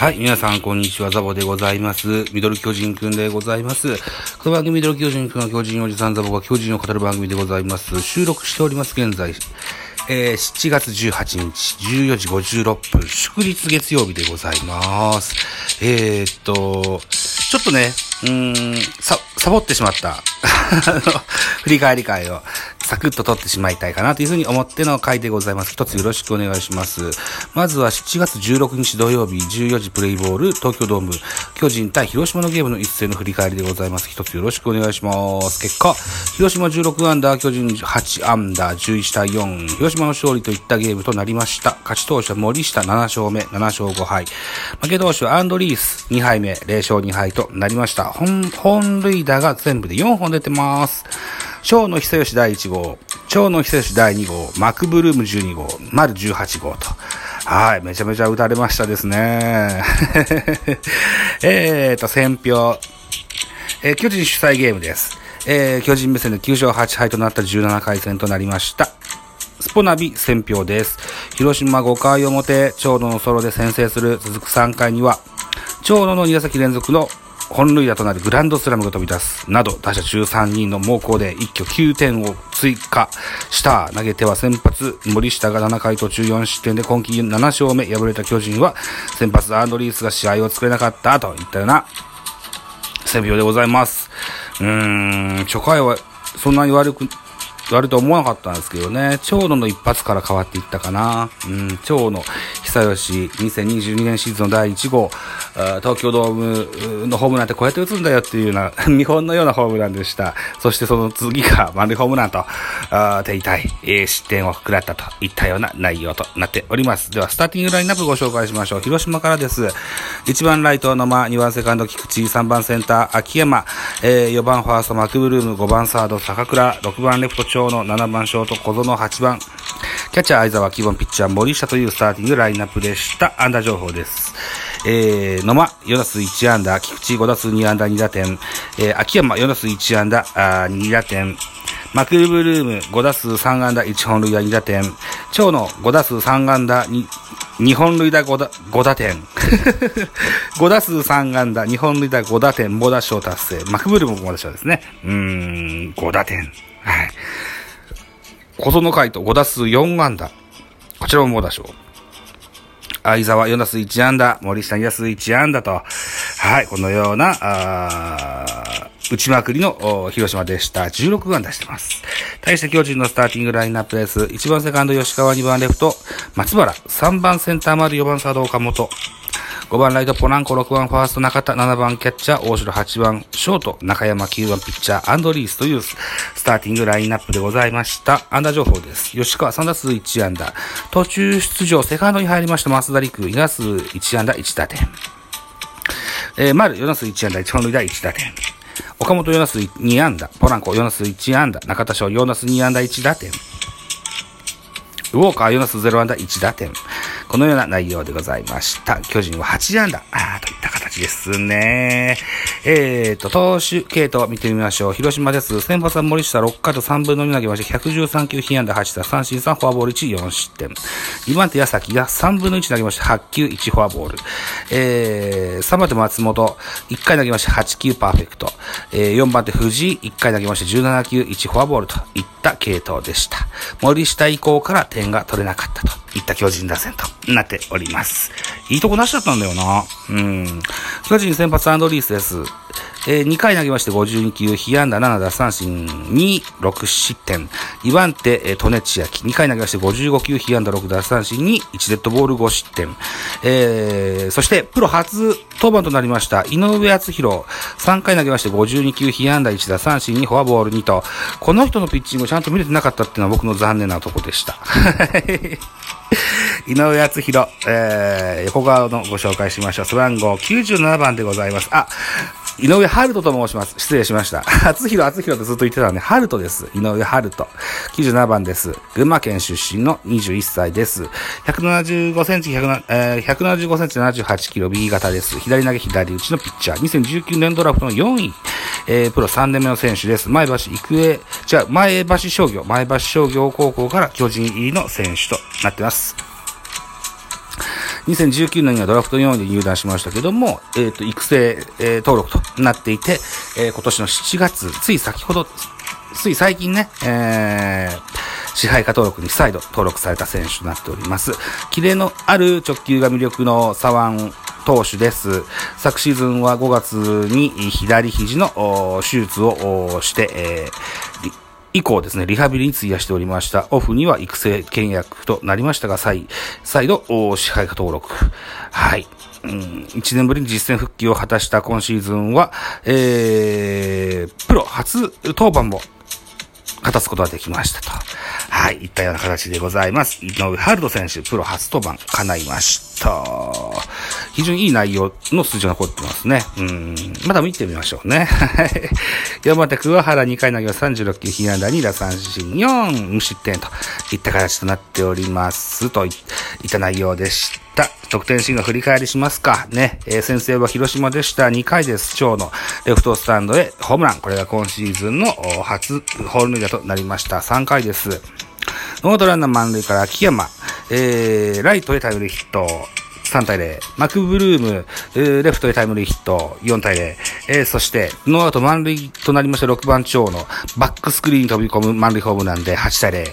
はい、皆さん、こんにちは。ザボでございます。ミドル巨人くんでございます。この番組、ミドル巨人くんは巨人おじさんザボが巨人を語る番組でございます。収録しております、現在。えー、7月18日、14時56分、祝日月曜日でございます。えー、っと、ちょっとね、うーん、さ、サボってしまった。振り返り会をサクッと撮ってしまいたいかなというふうに思っての回でございます。一つよろしくお願いします。まずは7月16日土曜日14時プレイボール東京ドーム巨人対広島のゲームの一斉の振り返りでございます。一つよろしくお願いします。結果、広島16アンダー、巨人8アンダー、11対4、広島の勝利といったゲームとなりました。勝ち投手は森下7勝目、7勝5敗。負け投手はアンドリース2敗目、0勝2敗となりました。本、本塁打が全部で4本出てます。長野久義第1号、長野久義第2号、マクブルーム12号、丸18号と。はい、めちゃめちゃ打たれましたですね。えーと、選票。えー巨人主催ゲームです。えー巨人目線で9勝8敗となった17回戦となりました。スポナビ選票です。広島5回表、長野のソロで先制する続く3回には、長野の2打席連続の本塁打となるグランドスラムが飛び出すなど、打者13人の猛攻で一挙9点を追加した。投げては先発、森下が7回途中4失点で今季7勝目、敗れた巨人は、先発アンドリースが試合を作れなかったといったような選票でございます。うーん、初回はそんなに悪く、悪と思わなかったんですけどね、長野の一発から変わっていったかな。うん、長野久義、2022年シーズンの第1号、あ東京ドームのホームランってこうやって打つんだよっていうような、見本のようなホームランでした。そしてその次が満塁ホームランと、あー手痛い、えー失点を食らったといったような内容となっております。では、スターティングラインナップご紹介しましょう。広島からです。1番ライト野間、2番セカンド菊池、3番センター秋山、えー4番ファーストマクブルーム、5番サード坂倉、6番レフト長野、7番ショート小園、8番キャッチャー相沢、基本ピッチャー森下というスターティングラインナップでした。安打情報です。えー、野間、4打数1安打、菊池5打数2安打2打点、えー、秋山4打数1安打、あー2打点、マクブルーム5打数3安打1本塁打2打点、長野5打数3安打 2, 2本塁打 5, 打5打点、5打数3安打2本塁打5打点、猛打賞達成、マクブルームも猛打賞ですね。うーん、5打点。はい。小園海斗5打数4安打。こちらも猛打賞。相沢4打数1安打、森下2打数1安打と、はい、このような、あ打ちまくりの広島でした。16安打してます。対して巨人のスターティングラインナップです。1番セカンド吉川、2番レフト松原、3番センター丸、4番サード岡本、5番ライトポランコ、6番ファースト中田、7番キャッチャー大城、8番ショート中山、9番ピッチャーアンドリースというスターティングラインナップでございました。安打情報です。吉川3打数1安打。途中出場、セカンドに入りました増田陸、2打数1安打1打点。えー、丸4打数1安打、1本塁打1打点。岡本4打数2安打、ポランコ4打数1安打、中田翔4打数2安打1打点。ウォーカー4打数0安打1打点。このような内容でございました。巨人は8安打。あといった形ですね。えーと、投手系統見てみましょう。広島です。先発は森下6回と3分の2投げまして、113球、被安打8打、三振3、フォアボール1、4失点。2番手矢崎が3分の1投げまして、8球、1フォアボール。えー、3番手松本、1回投げまして、8球パーフェクト。えー、4番手藤井、1回投げまして、17球、1フォアボールといった系統でした。森下以降から点が取れなかったといった巨人打線となっております。いいとこなしだったんだよな。うん。巨人先発アンドリースです。えー、2回投げまして52球、被安打7打三振2、6失点。2番手、えー、利根千秋。2回投げまして55球、被安打6打三振2、1デッドボール5失点。えー、そして、プロ初登板となりました、井上敦弘。3回投げまして52球、被安打1打三振2、フォアボール2と、この人のピッチングをちゃんと見れてなかったっていうのは僕の残念なとこでした。井上敦弘、えー、横川のご紹介しましょう。背番号97番でございます。あ、井上春人と申します。失礼しました。厚弘、厚弘とずっと言ってたんで、春人です。井上春人。97番です。群馬県出身の21歳です。175センチ、えー、175センチ78キロ B 型です。左投げ左打ちのピッチャー。2019年ドラフトの4位。えー、プロ3年目の選手です。前橋育英、じゃ前橋商業、前橋商業高校から巨人入りの選手となってます。2019年にはドラフト4位で入団しましたけども、えっ、と、育成、えー登録となっていて、えー今年の7月、つい先ほど、つい最近ね、えー、支配下登録に再度登録された選手となっております。キレのある直球が魅力の左腕投手です。昨シーズンは5月に左肘の手術をして、えー以降ですね、リハビリに費やしておりました。オフには育成契約となりましたが、再、再度、支配下登録。はい。うん、1年ぶりに実戦復帰を果たした今シーズンは、えー、プロ初登板も果たすことができましたと。はい、いったような形でございます。井上春人選手、プロ初登板、叶いました。非常にいい内容の数字が残ってますね。うん、まだ見てみましょうね。はい山手桑原2回投げ36球、被安打2打三振4、無失点といった形となっております。といった内容でした。得点シーンの振り返りしますか。ね、えー先制は広島でした。2回です。長のレフトスタンドへホームラン。これが今シーズンの初ホームランとなりました。3回です。ノーアウトランナー満塁から秋山、えー、ライトへタイムリーヒット。3対0。マクブルーム、レフトへタイムリーヒット、4対0。えーそして、ノーアウト満塁となりました6番長野バックスクリーンに飛び込む満塁ホームランで8対0。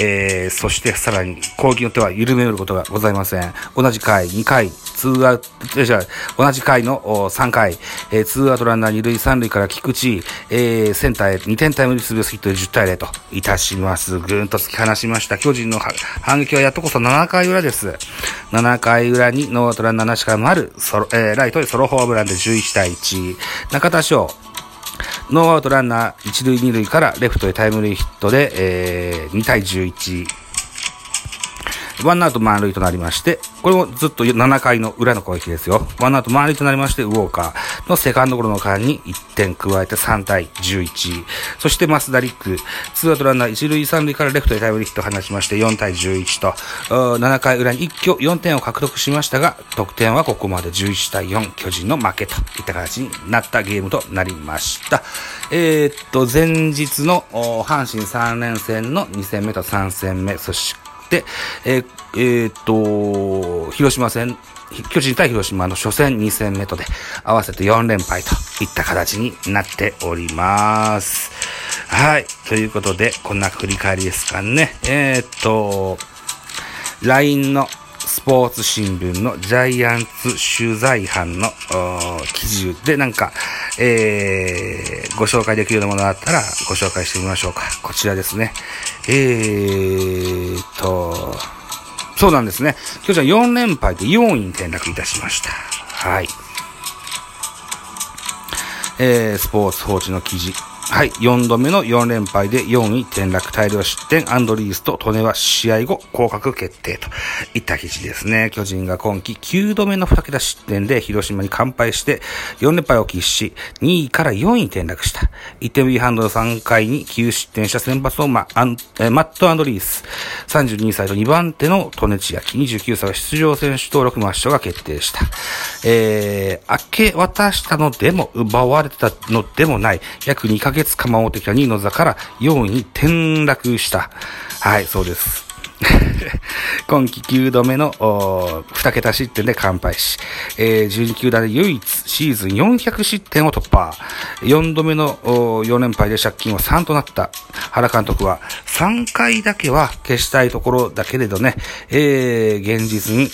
えーそしてさらに攻撃によっては緩めることがございません。同じ回、2回、ツーアウト、じゃ同じ回の3回、えーツーアウトランナー2塁3塁から菊池、えーセンターへ2点タイムリーツーベースヒットで10対0といたします。ぐーんと突き放しました。巨人の反撃はやっとこさ7回裏です。7回裏にノーアウトランナーなしから丸、ソロ、えーライトへソロホームランで11対1。中田翔、ノーアウトランナー1塁2塁からレフトへタイムリーヒットで、えー2対11。ワンアウト満塁となりまして、これもずっと7回の裏の攻撃ですよ。ワンアウト満塁となりまして、ウォーカーのセカンドゴロの間に1点加えて3対11。そして増田リック、ツーアウトランナー1塁3塁からレフトへタイムリーヒットを放ちまして4対11と、7回裏に一挙4点を獲得しましたが、得点はここまで11対4、巨人の負けといった形になったゲームとなりました。えーっと、前日の阪神3連戦の2戦目と3戦目、そして、えーえーっと、広島戦、巨人対広島の初戦2戦目とで、合わせて4連敗といった形になっております。はい。ということで、こんな振り返りですかね。えーっと、LINE のスポーツ新聞のジャイアンツ取材班の記事でなんか、えー、ご紹介できるようなものがあったらご紹介してみましょうか。こちらですね。えーっと、そうなんですね。巨人は4連敗で4位に転落いたしました。はい。えー、スポーツ報知の記事。はい。4度目の4連敗で4位転落大量失点。アンドリースと利根は試合後降格決定といった記事ですね。巨人が今季9度目の2桁失点で広島に完敗して4連敗を喫し、2位から4位転落した。1点ビハンドの3回に9失点した先発のマアンえマット・アンドリース。32歳と2番手の利根千秋。29歳は出場選手登録抹消が決定した。えー、明け渡したのでも奪われたのでもない。約2ヶ月間守ってきた2位の座から4位に転落した。はい、そうです。今季9度目の2桁失点で完敗し、えー12球団で唯一シーズン400失点を突破。4度目の4連敗で借金は3となった原監督は3回だけは消したいところだけれどね、えー現実に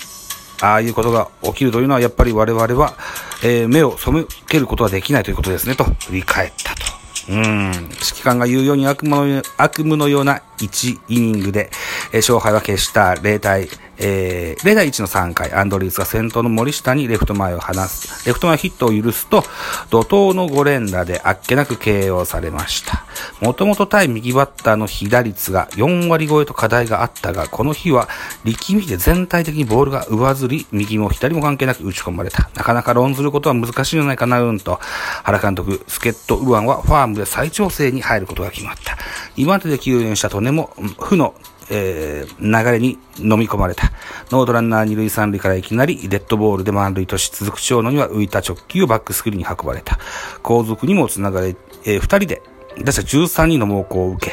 ああいうことが起きるというのはやっぱり我々は、えー目を背けることはできないということですねと振り返ったと。うん。指揮官が言うように悪夢の悪夢のような1イニングで、え勝敗は決した0対、えー0対1の3回、アンドリースが先頭の森下にレフト前を離す。レフト前ヒットを許すと、怒涛の5連打であっけなく KO されました。もともと対右バッターの被打率が4割超えと課題があったが、この日は力みで全体的にボールが上ずり、右も左も関係なく打ち込まれた。なかなか論ずることは難しいんじゃないかな、うんと。原監督、助っ人右腕はファームで再調整に入ることが決まった。2番手で救援した利根も、負のえー流れに飲み込まれた。ノードランナー二塁三塁からいきなりデッドボールで満塁とし続く長野には浮いた直球をバックスクリーンに運ばれた。後続にもつながれ、えー二人で打者13人の猛攻を受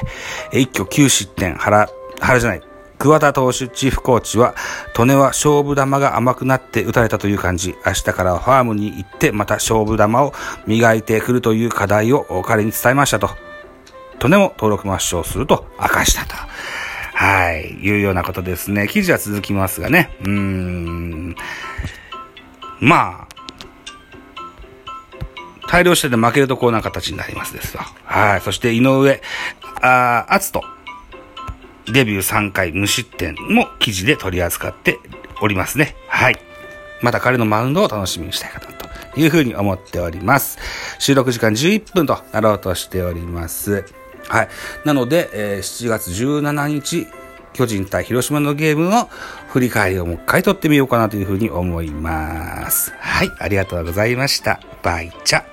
け、一挙9失点、原、原じゃない、桑田投手チーフコーチは、利根は勝負球が甘くなって打たれたという感じ。明日からファームに行ってまた勝負球を磨いてくるという課題を彼に伝えましたと。利根も登録抹消すると明かしたと。はい。いうようなことですね。記事は続きますがね。うーん。まあ、大量してで負けるとこうな形になりますですわ。はい。そして井上、ああつと、デビュー3回無失点も記事で取り扱っておりますね。はい。また彼のマウンドを楽しみにしたいかなというふうに思っております。収録時間11分となろうとしております。はい。なので、えー、7月17日、巨人対広島のゲームの振り返りをもう一回撮ってみようかなというふうに思います。はい。ありがとうございました。バイチャ。